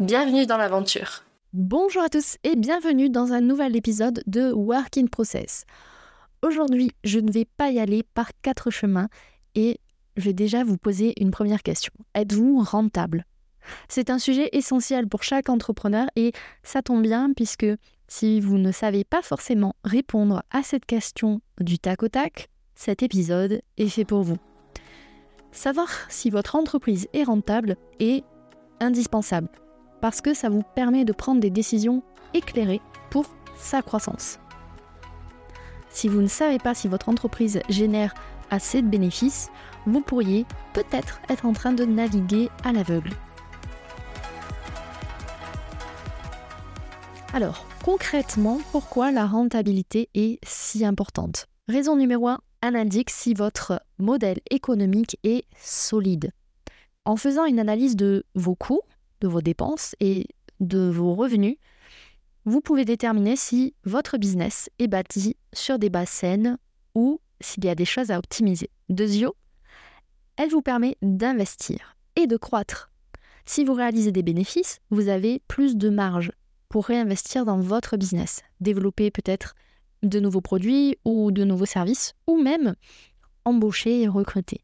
Bienvenue dans l'aventure. Bonjour à tous et bienvenue dans un nouvel épisode de Work in Process. Aujourd'hui, je ne vais pas y aller par quatre chemins et je vais déjà vous poser une première question. Êtes-vous rentable? C'est un sujet essentiel pour chaque entrepreneur et ça tombe bien puisque si vous ne savez pas forcément répondre à cette question du tac au tac, cet épisode est fait pour vous. Savoir si votre entreprise est rentable est indispensable parce que ça vous permet de prendre des décisions éclairées pour sa croissance. Si vous ne savez pas si votre entreprise génère assez de bénéfices, vous pourriez peut-être être en train de naviguer à l'aveugle. Alors, concrètement, pourquoi la rentabilité est si importante? Raison numéro 1, elle indique si votre modèle économique est solide. En faisant une analyse de vos coûts, de vos dépenses et de vos revenus, vous pouvez déterminer si votre business est bâti sur des bases saines ou s'il y a des choses à optimiser. Deuxio, elle vous permet d'investir et de croître. Si vous réalisez des bénéfices, vous avez plus de marge pour réinvestir dans votre business, développer peut-être de nouveaux produits ou de nouveaux services, ou même embaucher et recruter.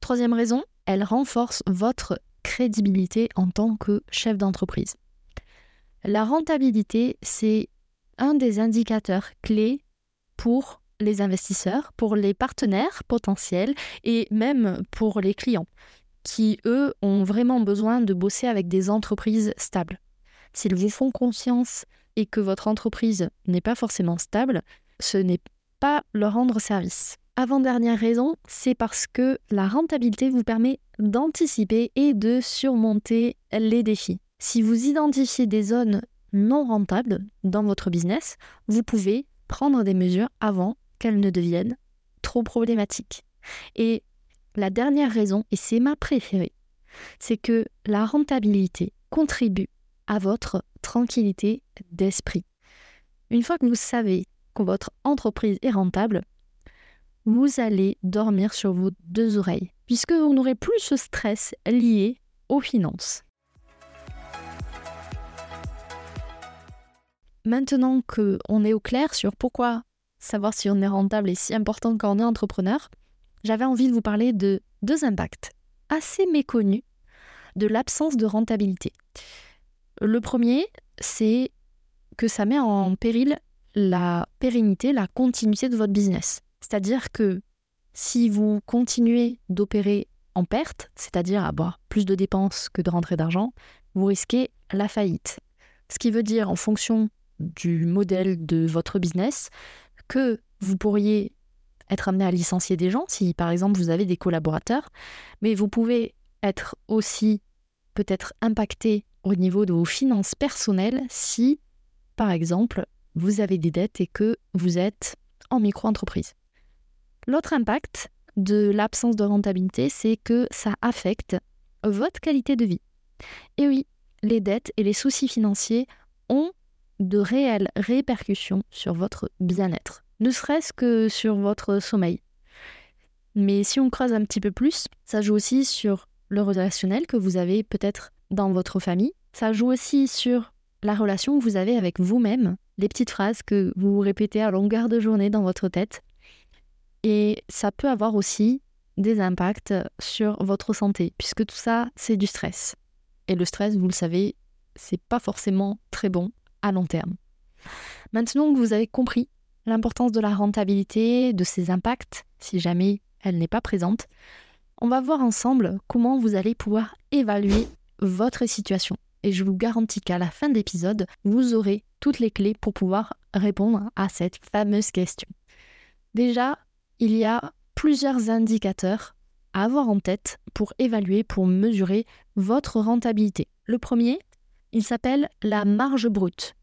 Troisième raison, elle renforce votre crédibilité en tant que chef d'entreprise. La rentabilité, c'est un des indicateurs clés pour les investisseurs, pour les partenaires potentiels et même pour les clients qui, eux, ont vraiment besoin de bosser avec des entreprises stables. S'ils vous font confiance et que votre entreprise n'est pas forcément stable, ce n'est pas leur rendre service. Avant-dernière raison, c'est parce que la rentabilité vous permet d'anticiper et de surmonter les défis. Si vous identifiez des zones non rentables dans votre business, vous pouvez prendre des mesures avant qu'elles ne deviennent trop problématiques. Et la dernière raison, et c'est ma préférée, c'est que la rentabilité contribue à votre tranquillité d'esprit. Une fois que vous savez que votre entreprise est rentable, vous allez dormir sur vos deux oreilles, puisque vous n'aurez plus ce stress lié aux finances. Maintenant qu'on est au clair sur pourquoi savoir si on est rentable est si important quand on est entrepreneur, j'avais envie de vous parler de deux impacts assez méconnus de l'absence de rentabilité. Le premier, c'est que ça met en péril la pérennité, la continuité de votre business. C'est-à-dire que si vous continuez d'opérer en perte, c'est-à-dire avoir plus de dépenses que de rentrées d'argent, vous risquez la faillite. Ce qui veut dire, en fonction du modèle de votre business, que vous pourriez être amené à licencier des gens si, par exemple, vous avez des collaborateurs, mais vous pouvez être aussi peut-être impacté au niveau de vos finances personnelles si, par exemple, vous avez des dettes et que vous êtes en micro-entreprise. L'autre impact de l'absence de rentabilité, c'est que ça affecte votre qualité de vie. Et oui, les dettes et les soucis financiers ont de réelles répercussions sur votre bien-être, ne serait-ce que sur votre sommeil. Mais si on creuse un petit peu plus, ça joue aussi sur le relationnel que vous avez peut-être dans votre famille, ça joue aussi sur la relation que vous avez avec vous-même, les petites phrases que vous répétez à longueur de journée dans votre tête, et ça peut avoir aussi des impacts sur votre santé, puisque tout ça, c'est du stress. Et le stress, vous le savez, c'est pas forcément très bon à long terme. Maintenant que vous avez compris l'importance de la rentabilité, de ses impacts, si jamais elle n'est pas présente, on va voir ensemble comment vous allez pouvoir évaluer votre situation. Et je vous garantis qu'à la fin de l'épisode, vous aurez toutes les clés pour pouvoir répondre à cette fameuse question. Déjà, il y a plusieurs indicateurs à avoir en tête pour évaluer, pour mesurer votre rentabilité. Le premier, Il s'appelle la marge brute.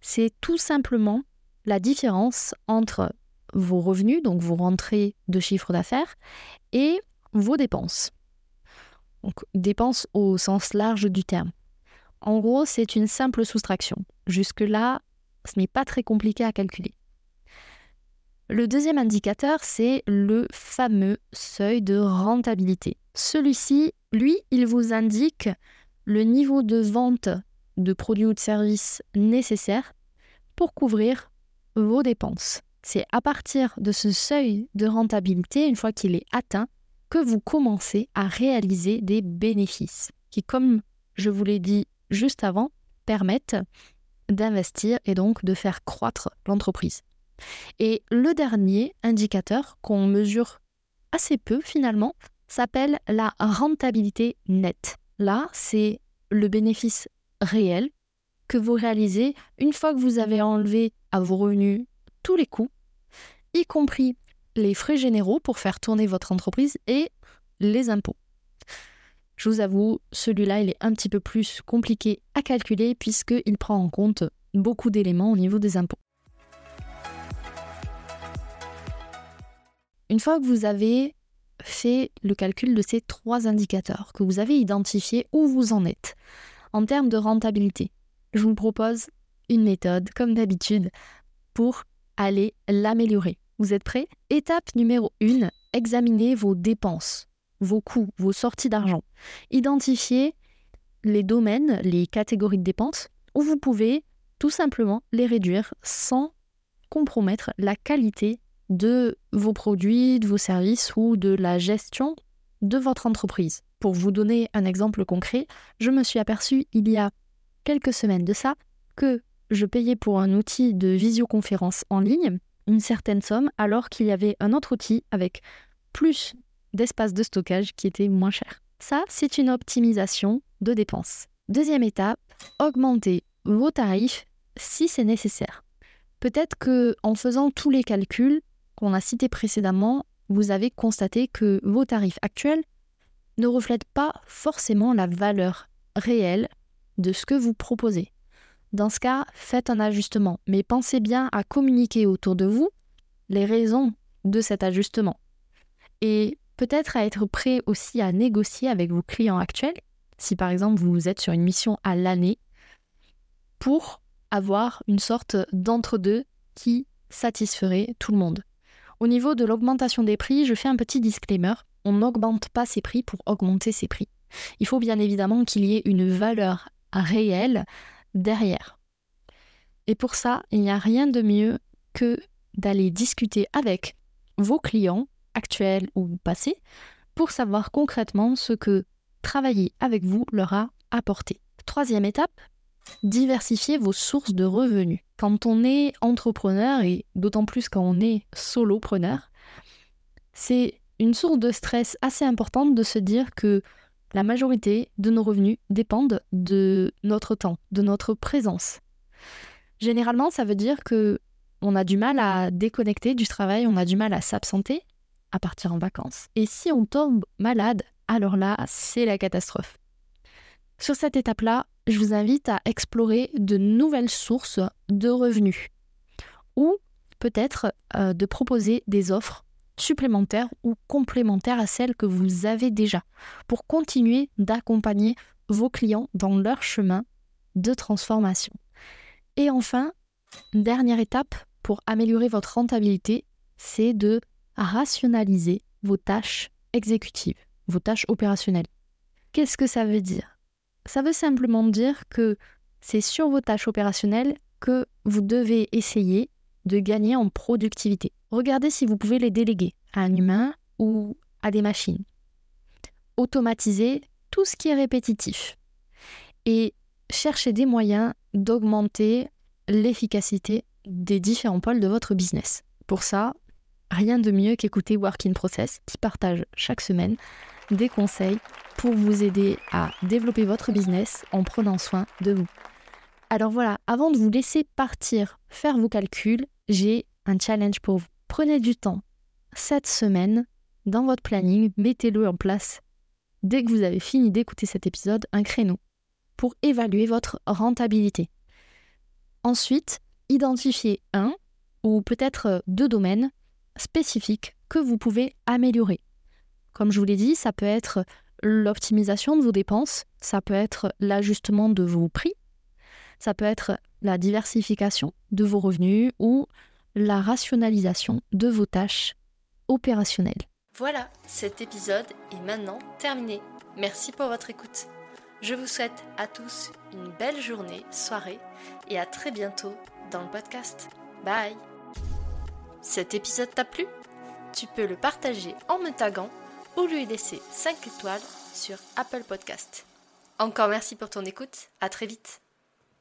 C'est tout simplement la différence entre vos revenus, donc vos rentrées de chiffre d'affaires, et vos dépenses. Donc dépenses au sens large du terme. En gros, c'est une simple soustraction. Jusque-là, ce n'est pas très compliqué à calculer. Le deuxième indicateur, c'est le fameux seuil de rentabilité. Celui-ci, lui, il vous indique le niveau de vente de produits ou de services nécessaires pour couvrir vos dépenses. C'est à partir de ce seuil de rentabilité, une fois qu'il est atteint, que vous commencez à réaliser des bénéfices qui, comme je vous l'ai dit juste avant, permettent d'investir et donc de faire croître l'entreprise. Et le dernier indicateur qu'on mesure assez peu finalement s'appelle la rentabilité nette. Là, c'est le bénéfice réel que vous réalisez une fois que vous avez enlevé à vos revenus tous les coûts, y compris les frais généraux pour faire tourner votre entreprise et les impôts. Je vous avoue, celui-là, il est un petit peu plus compliqué à calculer puisqu'il prend en compte beaucoup d'éléments au niveau des impôts. Une fois que vous avez fait le calcul de ces trois indicateurs, que vous avez identifié où vous en êtes en termes de rentabilité, je vous propose une méthode, comme d'habitude, pour aller l'améliorer. Vous êtes prêts? Étape numéro 1, examinez vos dépenses, vos coûts, vos sorties d'argent. Identifiez les domaines, les catégories de dépenses où vous pouvez tout simplement les réduire sans compromettre la qualité de vos produits, de vos services ou de la gestion de votre entreprise. Pour vous donner un exemple concret, je me suis aperçu il y a quelques semaines de ça que je payais pour un outil de visioconférence en ligne une certaine somme alors qu'il y avait un autre outil avec plus d'espace de stockage qui était moins cher. Ça, c'est une optimisation de dépenses. Deuxième étape, augmenter vos tarifs si c'est nécessaire. Peut-être que en faisant tous les calculs qu'on a cités précédemment, vous avez constaté que vos tarifs actuels ne reflètent pas forcément la valeur réelle de ce que vous proposez. Dans ce cas, faites un ajustement, mais pensez bien à communiquer autour de vous les raisons de cet ajustement. Et peut-être à être prêt aussi à négocier avec vos clients actuels, si par exemple vous êtes sur une mission à l'année, pour avoir une sorte d'entre-deux qui satisferait tout le monde. Au niveau de l'augmentation des prix, je fais un petit disclaimer. On n'augmente pas ses prix pour augmenter ses prix. Il faut bien évidemment qu'il y ait une valeur réelle derrière. Et pour ça, il n'y a rien de mieux que d'aller discuter avec vos clients, actuels ou passés, pour savoir concrètement ce que travailler avec vous leur a apporté. Troisième étape, diversifier vos sources de revenus. Quand on est entrepreneur, et d'autant plus quand on est solopreneur, c'est une source de stress assez importante de se dire que la majorité de nos revenus dépendent de notre temps, de notre présence. Généralement, ça veut dire que on a du mal à déconnecter du travail, on a du mal à s'absenter, à partir en vacances. Et si on tombe malade, alors là, c'est la catastrophe. Sur cette étape-là, je vous invite à explorer de nouvelles sources de revenus ou peut-être euh, de proposer des offres supplémentaires ou complémentaires à celles que vous avez déjà pour continuer d'accompagner vos clients dans leur chemin de transformation. Et enfin, dernière étape pour améliorer votre rentabilité, c'est de rationaliser vos tâches exécutives, vos tâches opérationnelles. Qu'est-ce que ça veut dire? Ça veut simplement dire que c'est sur vos tâches opérationnelles que vous devez essayer de gagner en productivité. Regardez si vous pouvez les déléguer à un humain ou à des machines. Automatisez tout ce qui est répétitif. Et cherchez des moyens d'augmenter l'efficacité des différents pôles de votre business. Pour ça, rien de mieux qu'écouter Work in Process qui partage chaque semaine des conseils pour vous aider à développer votre business en prenant soin de vous. Alors voilà, avant de vous laisser partir faire vos calculs, j'ai un challenge pour vous. Prenez du temps cette semaine dans votre planning, mettez-le en place dès que vous avez fini d'écouter cet épisode, un créneau. pour évaluer votre rentabilité. Ensuite, identifiez un ou peut-être deux domaines spécifiques que vous pouvez améliorer. Comme je vous l'ai dit, ça peut être l'optimisation de vos dépenses, ça peut être l'ajustement de vos prix, ça peut être la diversification de vos revenus ou la rationalisation de vos tâches opérationnelles. Voilà, cet épisode est maintenant terminé. Merci pour votre écoute. Je vous souhaite à tous une belle journée, soirée et à très bientôt dans le podcast. Bye Cet épisode t'a plu? Tu peux le partager en me taguant ou lui laisser 5 étoiles sur Apple Podcast. Encore merci pour ton écoute, à très vite